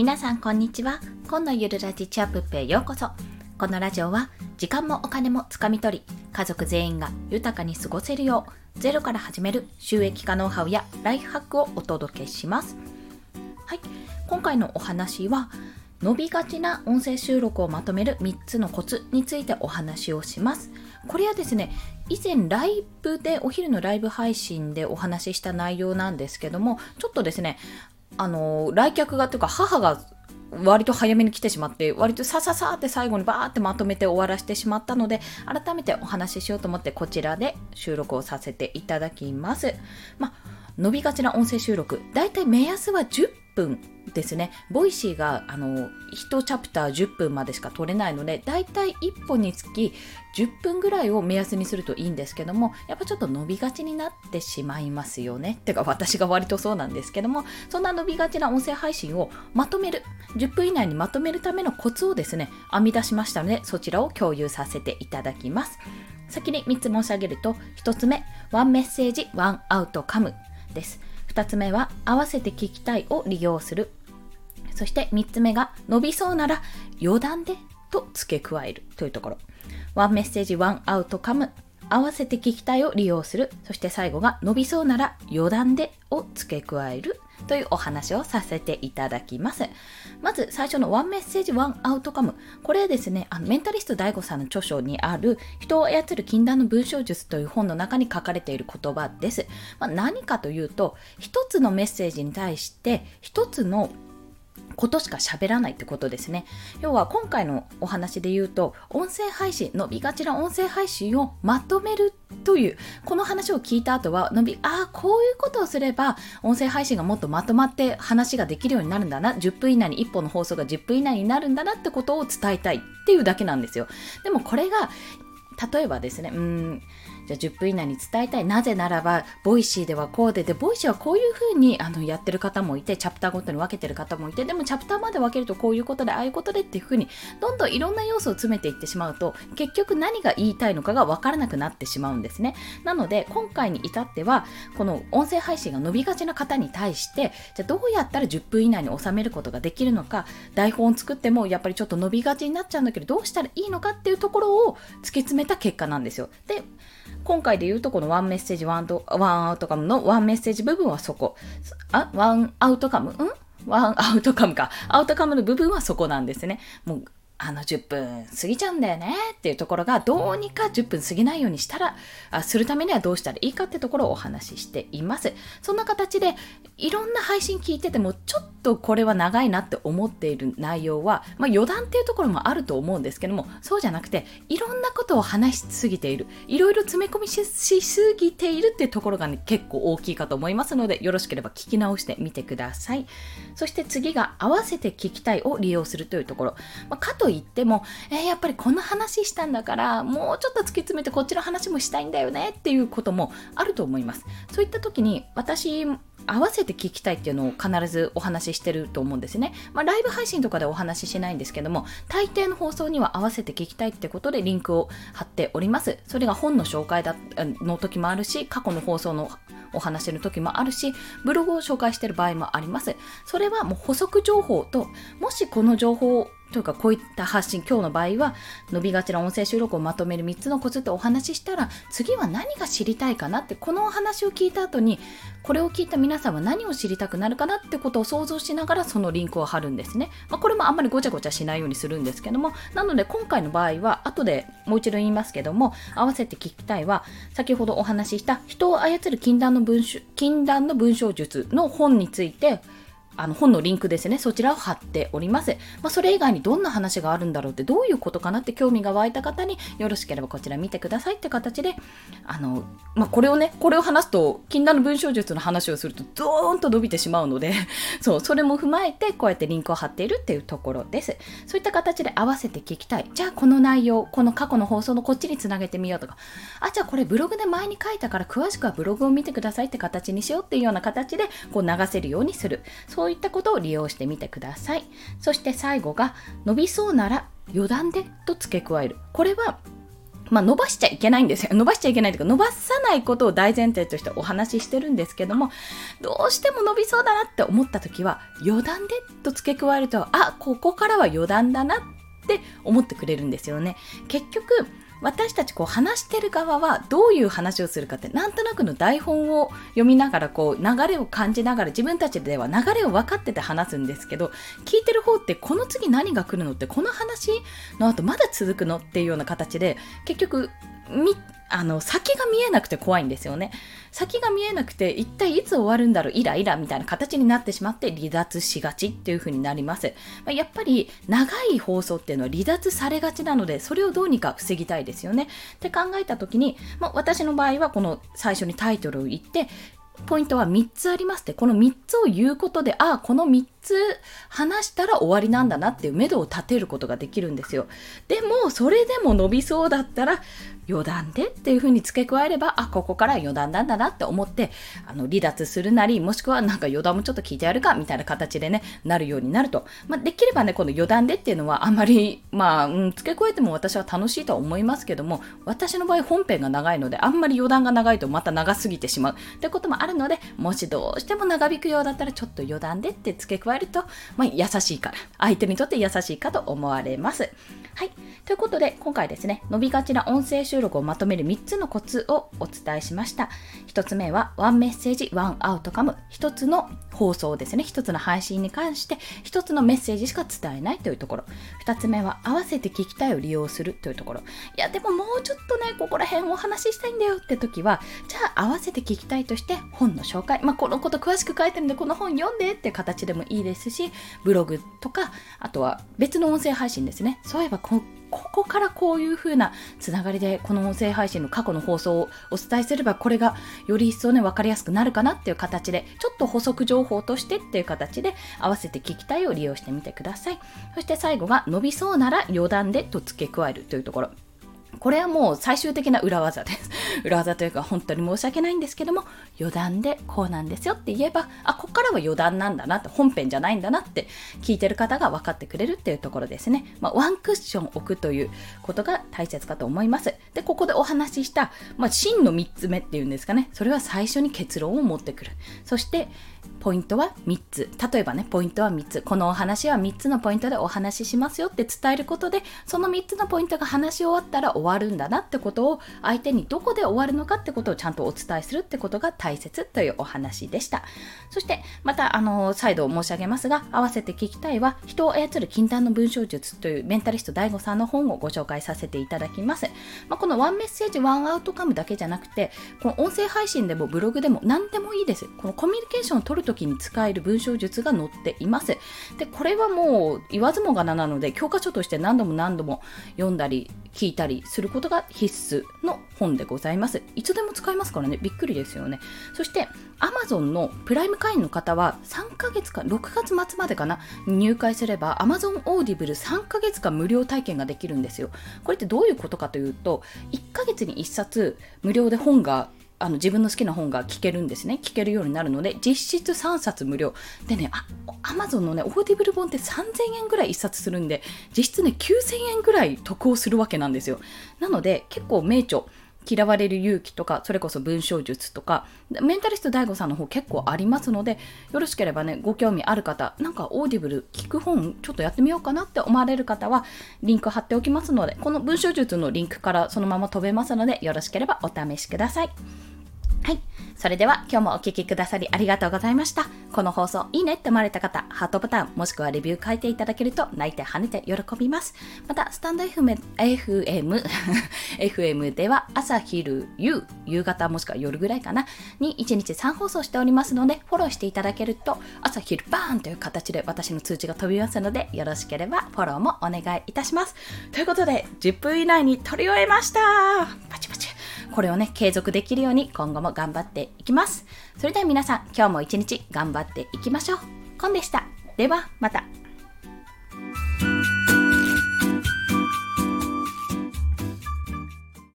皆さんこんにちは。今のゆるラジチャップペへようこそ。このラジオは時間もお金もつかみ取り家族全員が豊かに過ごせるようゼロから始める収益化ノウハウやライフハックをお届けします。はい。今回のお話は伸びがちな音声収録をまとめる3つのコツについてお話をします。これはですね以前ライブでお昼のライブ配信でお話しした内容なんですけどもちょっとですねあの来客がというか母が割と早めに来てしまって割とさささって最後にバーってまとめて終わらせてしまったので改めてお話ししようと思ってこちらで収録をさせていただきます。まあ伸びがちな音声収録だいたい目安は10分ですね。 Voicy があの1チャプター10分までしか取れないので、だいたい1本につき10分ぐらいを目安にするといいんですけども、やっぱちょっと伸びがちになってしまいますよね。てか私が割とそうなんですけども、そんな伸びがちな音声配信をまとめる、10分以内にまとめるためのコツをですね、編み出しましたので、そちらを共有させていただきます。先に3つ申し上げると、1つ目、ワンメッセージ、ワンアウトカムです。2つ目は、合わせて聞きたいを利用する。そして3つ目が伸びそうなら余談でと付け加えるというところ。ワンメッセージ、ワンアウトカム。合わせて聞きたいを利用する。そして最後が伸びそうなら余談でを付け加えるというお話をさせていただきます。まず最初のワンメッセージ、ワンアウトカム。これですね、あのメンタリスト DAIGO さんの著書にある人を操る禁断の文章術という本の中に書かれている言葉です。まあ、何かというと、一つのメッセージに対して一つのことしか喋らないってことですね。要は今回のお話で言うと、音声配信、伸びがちな音声配信をまとめるという、この話を聞いた後は、のび、ああ、こういうことをすれば、音声配信がもっとまとまって話ができるようになるんだな、10分以内に1本の放送が10分以内になるんだなってことを伝えたいっていうだけなんですよ。でもこれが、例えばですね、うん、じゃあ10分以内に伝えたい。なぜならば、 Voicy ではこうで、で、 Voicy はこういう風にあにやってる方もいて、チャプターごとに分けてる方もいて、でもチャプターまで分けるとこういうことで、ああいうことでっていう風に、どんどんいろんな要素を詰めていってしまうと、結局何が言いたいのかが分からなくなってしまうんですね。なので、今回に至っては、この音声配信が伸びがちな方に対して、じゃあどうやったら10分以内に収めることができるのか、台本を作ってもやっぱりちょっと伸びがちになっちゃうんだけど、どうしたらいいのかっていうところを突き詰めた結果なんですよ。で、今回で言うとこのワンメッセージワンとワンアウトカムのワンメッセージ部分はそこ。あ、ワンアウトカム？ん？ワンアウトカムか。アウトカムの部分はそこなんですね。もうあの10分過ぎちゃうんだよねっていうところがどうにか10分過ぎないようにしたらあするためにはどうしたらいいかってところをお話ししていますそんな形でいろんな配信聞いててもちょっとこれは長いなって思っている内容は、まあ、余談っていうところもあると思うんですけどもそうじゃなくていろんなことを話しすぎている。いろいろ詰め込みしすぎているっていうところが、ね、結構大きいかと思いますのでよろしければ聞き直してみてください。そして次が合わせて聞きたいを利用するというところ、まあ、かと言っても、えー、やっぱりこの話したんだからもうちょっと突き詰めてこっちの話もしたいんだよねっていうこともあると思います。そういった時に私合わせて聞きたいっていうのを必ずお話ししてると思うんですね。まあ、ライブ配信とかでお話ししないんですけども、大抵の放送には合わせて聞きたいってことでリンクを貼っております。それが本の紹介だの時もあるし、過去の放送のお話の時もあるし、ブログを紹介してる場合もあります。それはもう補足情報と、もしこの情報というかこういった発信今日の場合は伸びがちな音声収録をまとめる3つのコツってお話ししたら次は何が知りたいかなってこのお話を聞いた後にこれを聞いた皆さんは何を知りたくなるかなってことを想像しながらそのリンクを貼るんですね、まあ、これもあんまりごちゃごちゃしないようにするんですけどもなので今回の場合は後でもう一度言いますけども合わせて聞きたいは先ほどお話しした人を操る禁断の文章禁断の文章術の本についてあの本のリンクですね、そちらを貼っております。まあ、それ以外にどんな話があるんだろうって、どういうことかなって興味が湧いた方によろしければこちら見てくださいって形で、あの、まあ、これをね、これを話すと、禁断の文章術の話をすると、ドーンと伸びてしまうので、そう、それも踏まえて、こうやってリンクを貼っているっていうところです。そういった形で合わせて聞きたい。じゃあ、この内容、この過去の放送のこっちにつなげてみようとか、あ、じゃあこれブログで前に書いたから詳しくはブログを見てくださいって形にしようっていうような形で、こう流せるようにする。そうそういったことを利用してみてください。そして最後が伸びそうなら余談でと付け加える。これはまあ、伸ばしちゃいけないんですよ。伸ばしちゃいけないというか、伸ばさないことを大前提としてお話ししてるんですけども、どうしても伸びそうだなって思った時は、余談でと付け加えると、あ、ここからは余談だなって思ってくれるんですよね。結局、私たちこう話してる側はどういう話をするかってなんとなくの台本を読みながらこう流れを感じながら自分たちでは流れを分かってて話すんですけど聞いてる方ってこの次何が来るのってこの話の後まだ続くのっていうような形で結局あの先が見えなくて怖いんですよね。先が見えなくて一体いつ終わるんだろうイライラみたいな形になってしまって離脱しがちっていう風になります。ま、やっぱり長い放送っていうのは離脱されがちなのでそれをどうにか防ぎたいですよね。って考えた時に、まあ、私の場合はこの最初にタイトルを言ってポイントは3つありますって、この3つを言うことで、ああ、この3つ話したら終わりなんだなっていう目処を立てることができるんですよ。でも、それでも伸びそうだったら、余談でっていう風に付け加えれば、あ、ここから余談なんだなって思って、あの、離脱するなり、もしくはなんか余談もちょっと聞いてやるか、みたいな形でね、なるようになると。まあ、できればね、この余談でっていうのはあまり、まあ、うん、付け加えても私は楽しいとは思いますけども、私の場合本編が長いので、あんまり余談が長いとまた長すぎてしまうってこともあるので、もしどうしても長引くようだったら、ちょっと余談でって付け加えると、まあ、優しいから、相手にとって優しいかと思われます。はい。ということで、今回ですね、伸びがちな音声収録をまとめる3つのコツをお伝えしました。1つ目は、ワンメッセージ、ワンアウトカム。1つの放送ですね。1つの配信に関して、1つのメッセージしか伝えないというところ。2つ目は、合わせて聞きたいを利用するというところ。いや、でももうちょっとね、ここら辺お話ししたいんだよって時は、じゃあ合わせて聞きたいとして、本の紹介。まあ、このこと詳しく書いてるんで、この本読んでって形でもいいですし、ブログとか、あとは別の音声配信ですね。そういえばこ、こからこういう風なつながりでこの音声配信の過去の放送をお伝えすればこれがより一層ね分かりやすくなるかなっていう形でちょっと補足情報としてっていう形で合わせて聞きたいを利用してみてください。そして最後が伸びそうなら余談でと付け加えるというところ。これはもう最終的な裏技です。裏技というか本当に申し訳ないんですけども、余談でこうなんですよって言えば、あ、ここからは余談なんだなって、本編じゃないんだなって聞いてる方が分かってくれるっていうところですね。まあ、ワンクッション置くということが大切かと思います。で、ここでお話しした、まあ、真の3つ目っていうんですかね。それは最初に結論を持ってくる。そして、ポイントは3つ。例えばね、ポイントは3つ。このお話は3つのポイントでお話ししますよって伝えることで、その3つのポイントが話し終わったら終わるんだなってことを、相手にどこで終わるのかってことをちゃんとお伝えするってことが大切というお話でした。そして、また、あの、再度申し上げますが、合わせて聞きたいは、人を操る禁断の文章術というメンタリスト DAIGO さんの本をご紹介させていただきます。まあ、このワンメッセージ、ワンアウトカムだけじゃなくて、この音声配信でもブログでも何でもいいです。このコミュニケーションを取るときに使える文章術が載っています。で、これはもう言わずもがななので、教科書として何度も何度も読んだり、聞いたりすることが必須の本でございます。いつでも使えますからね、びっくりですよね。そして、Amazon のプライム会員の方は3ヶ月か、6月末までかな、入会すれば Amazon Audible 3ヶ月間無料体験ができるんですよ。これってどういうことかというと、1ヶ月に1冊無料で本があの自分の好きな本が聞けるんですね。聞けるようになるので、実質3冊無料。でね、アマゾンのね、 Audible 本って3000円ぐらい1冊するんで、実質ね、9000円ぐらい得をするわけなんですよ。なので、結構名著。嫌われる勇気とか、それこそ文章術とか、メンタリスト DAIGO さんの方結構ありますので、よろしければね、ご興味ある方、なんか Audible 聞く本ちょっとやってみようかなって思われる方は、リンク貼っておきますので、この文章術のリンクからそのまま飛べますので、よろしければお試しください。はい。それでは今日もお聴きくださりありがとうございました。この放送いいねって思われた方、ハートボタンもしくはレビュー書いていただけると泣いて跳ねて喜びます。また、スタンド FM、FM、FM では朝、昼、夕、夕方もしくは夜ぐらいかな、に1日3放送しておりますので、フォローしていただけると朝、昼、バーンという形で私の通知が飛びますので、よろしければフォローもお願いいたします。ということで、10分以内に撮り終えましたパチこれをね、継続できるように今後も頑張っていきます。それでは皆さん、今日も一日頑張っていきましょう。コンでした。では、また。